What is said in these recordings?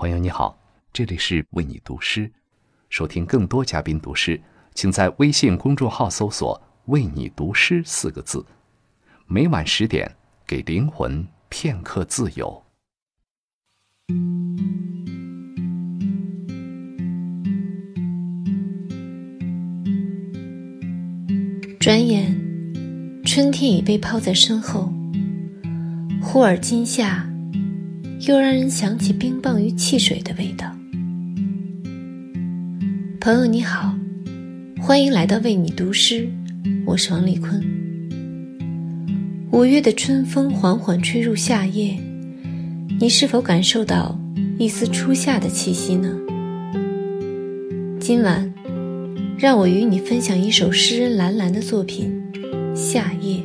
朋友你好，这里是为你读诗。收听更多嘉宾读诗，请在微信公众号搜索“为你读诗”四个字。每晚十点，给灵魂片刻自由。转眼，春天已被抛在身后。忽而今夏，又让人想起冰棒与汽水的味道。朋友你好，欢迎来到为你读诗，我是王丽坤。五月的春风缓缓吹入夏夜，你是否感受到一丝初夏的气息呢？今晚。让我与你分享一首诗人蓝蓝的作品《夏夜》。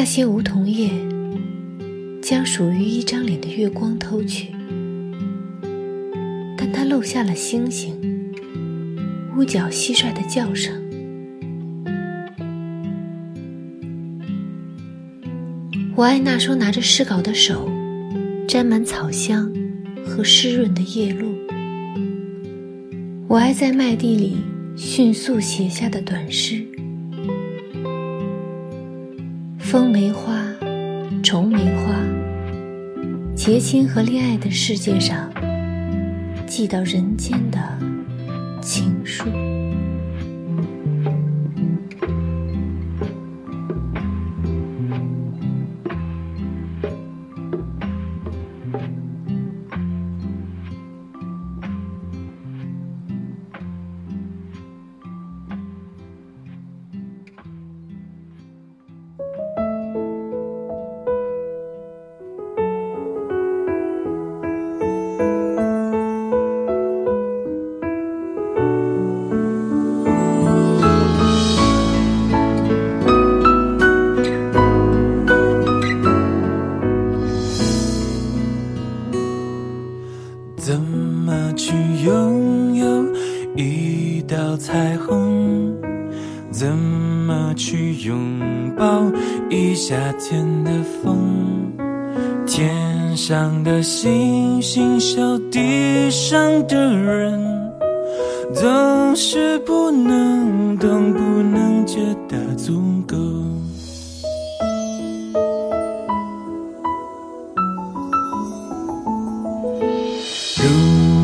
那些梧桐叶，将属于一张脸的月光偷去。但它漏下了星星、屋角蟋蟀的叫声。我爱那双拿着诗稿的手，沾满草香和湿润的夜露。我爱在麦地里迅速写下的短诗。风梅花、虫梅花，结亲和恋爱的世界上。寄到人间的情书。怎么去拥有一道彩虹，怎么去拥抱一夏天的风？天上的星星笑地上的人，总是不能懂，不能觉得足够。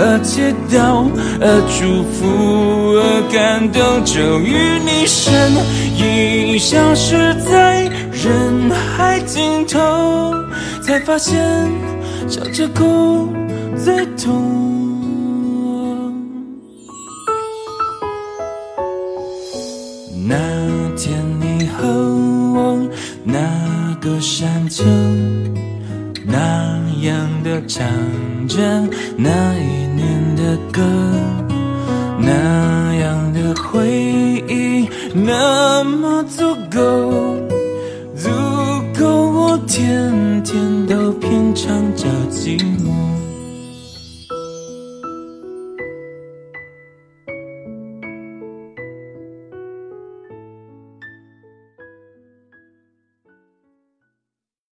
而祈祷，而祝福，而感动，终于你身影消失在人海尽头，才发现笑着哭最痛。那天你和我，那个山丘。那样的唱着那一的歌，那样的回忆那么足够，足够我天天都品尝着寂寞。